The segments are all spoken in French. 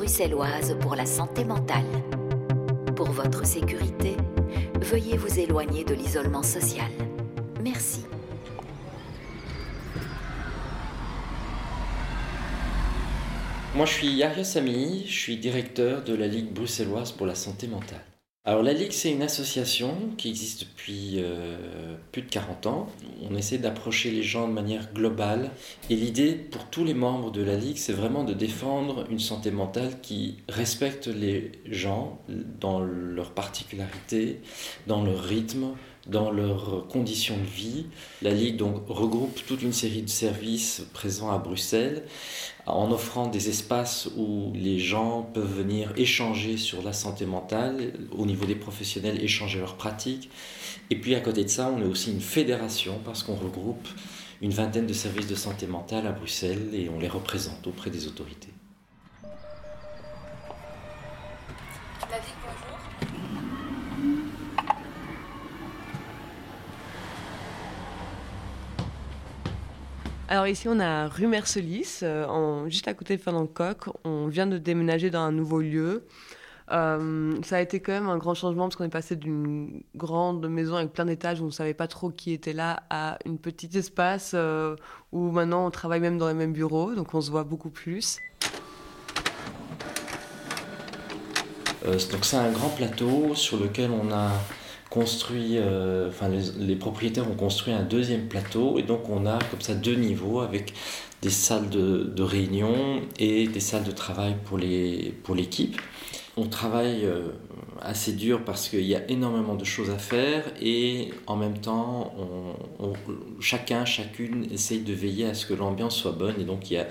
bruxelloise pour la santé mentale. Pour votre sécurité, veuillez vous éloigner de l'isolement social. Merci. Moi, je suis Yaria Sami, je suis directeur de la Ligue bruxelloise pour la santé mentale. Alors la Ligue, c'est une association qui existe depuis euh, plus de 40 ans. On essaie d'approcher les gens de manière globale. Et l'idée pour tous les membres de la Ligue, c'est vraiment de défendre une santé mentale qui respecte les gens dans leurs particularités, dans leur rythme, dans leurs conditions de vie. La Ligue donc regroupe toute une série de services présents à Bruxelles en offrant des espaces où les gens peuvent venir échanger sur la santé mentale, au niveau des professionnels, échanger leurs pratiques. Et puis à côté de ça, on est aussi une fédération parce qu'on regroupe une vingtaine de services de santé mentale à Bruxelles et on les représente auprès des autorités. Alors ici, on a rue Mercelis, euh, juste à côté de Fernand-Coq. On vient de déménager dans un nouveau lieu. Euh, ça a été quand même un grand changement parce qu'on est passé d'une grande maison avec plein d'étages où on ne savait pas trop qui était là à une petite espace euh, où maintenant on travaille même dans les mêmes bureaux, donc on se voit beaucoup plus. donc c'est un grand plateau sur lequel on a construit, euh, enfin les, propriétaires ont construit un deuxième plateau et donc on a comme ça deux niveaux avec des salles de, réunion et des salles de travail pour les pour l'équipe. On travaille euh, assez dur parce qu'il y a énormément de choses à faire et en même temps chacun chacune essaye de veiller à ce que l'ambiance soit bonne et donc il y a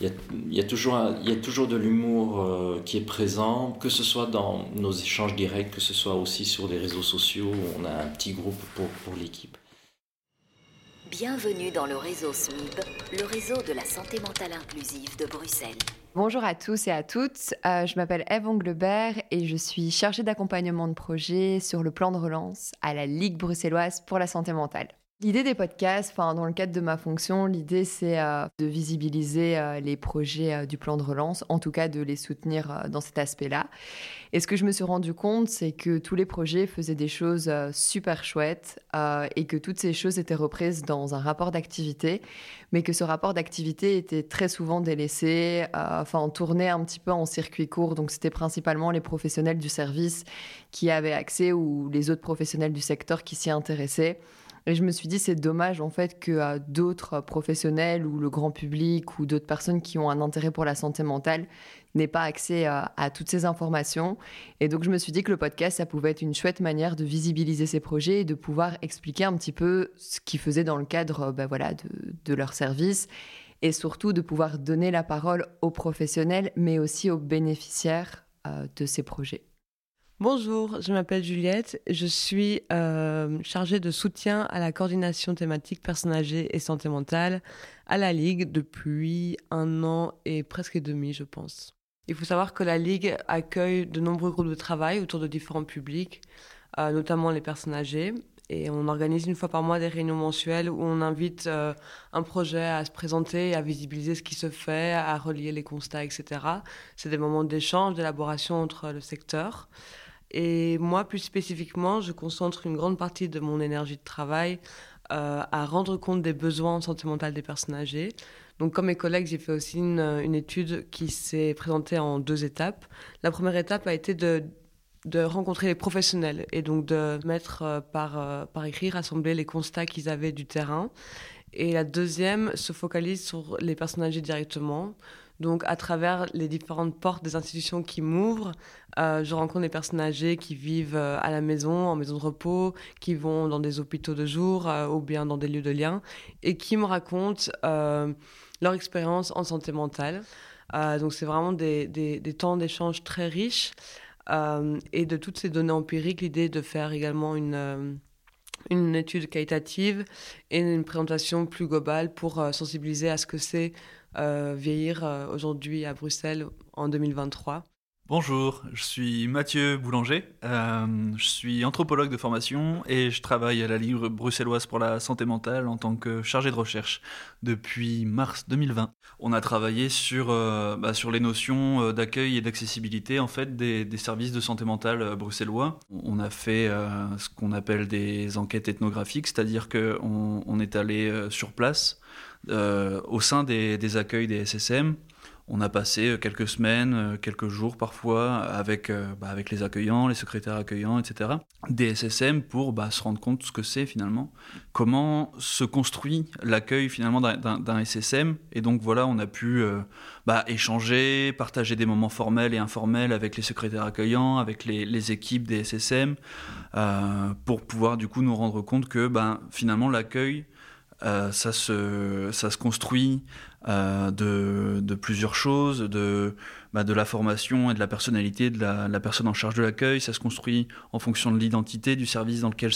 il y, a, toujours, il y a toujours de l'humour euh, qui est présent, que ce soit dans nos échanges directs, que ce soit aussi sur les réseaux sociaux. On a un petit groupe pour, pour l'équipe. Bienvenue dans le réseau SMIB, le réseau de la santé mentale inclusive de Bruxelles. Bonjour à tous et à toutes, euh, je m'appelle Eve Anglebert et je suis chargée d'accompagnement de projet sur le plan de relance à la Ligue bruxelloise pour la santé mentale. L'idée des podcasts, enfin, dans le cadre de ma fonction, l'idée c'est euh, de visibiliser euh, les projets euh, du plan de relance, en tout cas de les soutenir dans cet aspect-là. Et ce que je me suis rendu compte, c'est que tous les projets faisaient des choses super chouettes et que toutes ces choses étaient reprises dans un rapport d'activité, mais que ce rapport d'activité était très souvent délaissé, enfin tourné un petit peu en circuit court. Donc c'était principalement les professionnels du service qui avaient accès ou les autres professionnels du secteur qui s'y intéressaient. Et je me suis dit, c'est dommage en fait que euh, d'autres professionnels ou le grand public ou d'autres personnes qui ont un intérêt pour la santé mentale n'aient pas accès à, toutes ces informations. Et donc je me suis dit que le podcast, ça pouvait être une chouette manière de visibiliser ces projets et de pouvoir expliquer un petit peu ce qu'ils faisaient dans le cadre ben voilà, de, de leur service et surtout de pouvoir donner la parole aux professionnels, mais aussi aux bénéficiaires euh, de ces projets. Bonjour, je m'appelle Juliette. Je suis euh, chargée de soutien à la coordination thématique personnes âgées et santé mentale à la Ligue depuis un an et presque demi, je pense. Il faut savoir que la Ligue accueille de nombreux groupes de travail autour de différents publics, euh, notamment les personnes âgées. Et on organise une fois par mois des réunions mensuelles où on invite euh, un projet à se présenter, à visibiliser ce qui se fait, à relier les constats, etc. C'est des moments d'échange, d'élaboration entre le secteur. Et moi, plus spécifiquement, je concentre une grande partie de mon énergie de travail euh, à rendre compte des besoins en santé mentale des personnes âgées. Donc, comme mes collègues, j'ai fait aussi une, étude qui s'est présentée en deux étapes. La première étape a été de, de rencontrer les professionnels et donc de mettre euh, par, euh, par écrit, rassembler les constats qu'ils avaient du terrain. Et la deuxième se focalise sur les personnes âgées directement. Donc, à travers les différentes portes des institutions qui m'ouvrent, euh, je rencontre des personnes âgées qui vivent euh, à la maison, en maison de repos, qui vont dans des hôpitaux de jour euh, ou bien dans des lieux de lien, et qui me racontent leur expérience en santé mentale. donc, c'est vraiment des, des, des temps d'échange très riches. et de toutes ces données empiriques, l'idée de faire également une une étude qualitative et une présentation plus globale pour euh, sensibiliser à ce que c'est euh, vieillir euh, aujourd'hui à Bruxelles en 2023. Bonjour, je suis Mathieu Boulanger, euh, je suis anthropologue de formation et je travaille à la Ligue bruxelloise pour la santé mentale en tant que chargé de recherche depuis mars 2020. On a travaillé sur, euh, bah, les notions euh, d'accueil et d'accessibilité en fait des, services de santé mentale bruxellois. On a fait ce qu'on appelle des enquêtes ethnographiques, c'est-à-dire qu'on on est allé sur place au sein des accueils des SSM on a passé euh, quelques semaines, euh, quelques jours parfois avec, euh, bah, avec les accueillants, les secrétaires accueillants, etc. Des SSM pour bah, se rendre compte de ce que c'est finalement. Comment se construit l'accueil finalement d'un SSM. Et donc voilà, on a pu bah, échanger, partager des moments formels et informels avec les secrétaires accueillants, avec les, équipes des SSM, pour pouvoir du coup nous rendre compte que ben, finalement l'accueil, ça, se, ça se construit euh, de, plusieurs choses, de, bah, de la formation et de la personnalité de la, personne en charge de l'accueil. Ça se construit en fonction de l'identité du service dans lequel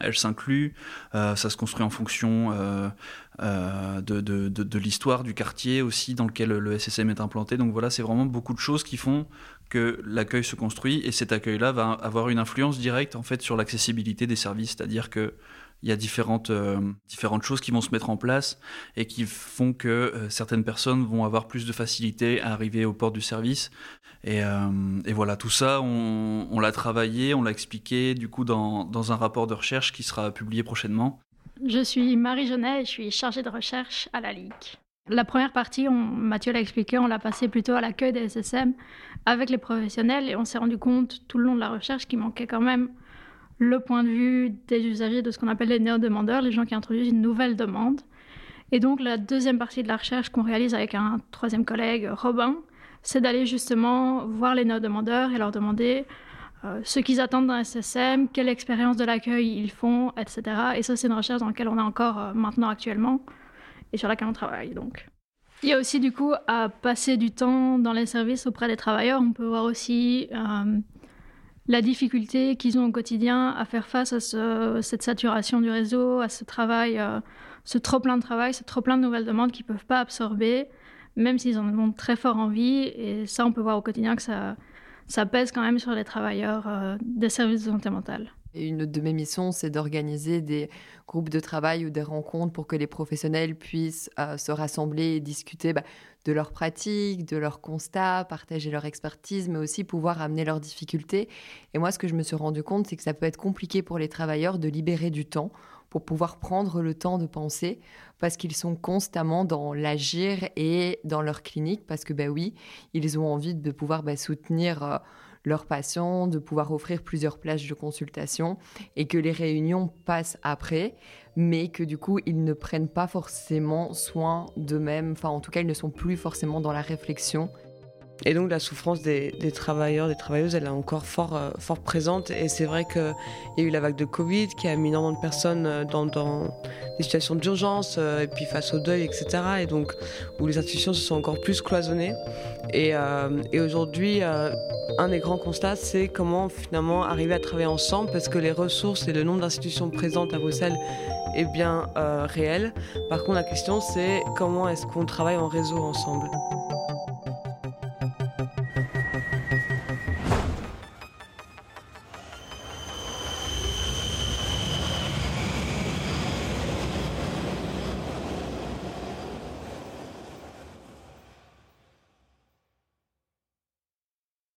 elle s'inclut. Euh, ça se construit en fonction euh, euh de, l'histoire du quartier aussi dans lequel le SSM est implanté. Donc voilà, c'est vraiment beaucoup de choses qui font que l'accueil se construit et cet accueil-là va avoir une influence directe en fait sur l'accessibilité des services, c'est-à-dire que il y a différentes, euh, différentes choses qui vont se mettre en place et qui font que euh, certaines personnes vont avoir plus de facilité à arriver aux portes du service. Et, euh, et voilà, tout ça, on, l'a travaillé, on l'a expliqué du coup dans, dans, un rapport de recherche qui sera publié prochainement. Je suis Marie Genet et je suis chargée de recherche à la Ligue. La première partie, Mathieu l'a expliqué, on l'a passé plutôt à l'accueil des SSM avec les professionnels et on s'est rendu compte tout le long de la recherche qu'il manquait quand même le point de vue des usagers de ce qu'on appelle les néo-demandeurs, les gens qui introduisent une nouvelle demande. Et donc la deuxième partie de la recherche qu'on réalise avec un troisième collègue, Robin, c'est d'aller justement voir les néo-demandeurs et leur demander euh, ce qu'ils attendent d'un SSM, quelle expérience de l'accueil ils font, etc. Et ça, c'est une recherche dans laquelle on est encore euh, maintenant actuellement et sur laquelle on travaille donc. Il y a aussi du coup à passer du temps dans les services auprès des travailleurs. On peut voir aussi euh, la difficulté qu'ils ont au quotidien à faire face à cette saturation du réseau, à ce travail, euh, ce trop plein de travail, ce trop plein de nouvelles demandes qu'ils ne peuvent pas absorber, même s'ils en ont très fort envie. Et ça, on peut voir au quotidien que ça, ça pèse quand même sur les travailleurs euh, des services de santé mentale. Une de mes missions, c'est d'organiser des groupes de travail ou des rencontres pour que les professionnels puissent euh, se rassembler et discuter bah, de leurs pratiques, de leurs constats, partager leur expertise, mais aussi pouvoir amener leurs difficultés. Et moi, ce que je me suis rendu compte, c'est que ça peut être compliqué pour les travailleurs de libérer du temps pour pouvoir prendre le temps de penser, parce qu'ils sont constamment dans l'agir et dans leur clinique, parce que, ben oui, ils ont envie de pouvoir bah, soutenir... Euh, leurs patients, de pouvoir offrir plusieurs plages de consultation et que les réunions passent après, mais que du coup, ils ne prennent pas forcément soin d'eux-mêmes, enfin en tout cas, ils ne sont plus forcément dans la réflexion et donc la souffrance des, travailleurs, des travailleuses, elle est encore fort, euh, présente. Et c'est vrai qu'il y a eu la vague de Covid qui a mis énormément de personnes euh, dans, des situations d'urgence, euh, et puis face au deuil, etc. Et donc où les institutions se sont encore plus cloisonnées. Et, et aujourd'hui, un des grands constats, c'est comment finalement arriver à travailler ensemble, parce que les ressources et le nombre d'institutions présentes à Bruxelles est bien réel. Par contre, la question, c'est comment est-ce qu'on travaille en réseau ensemble?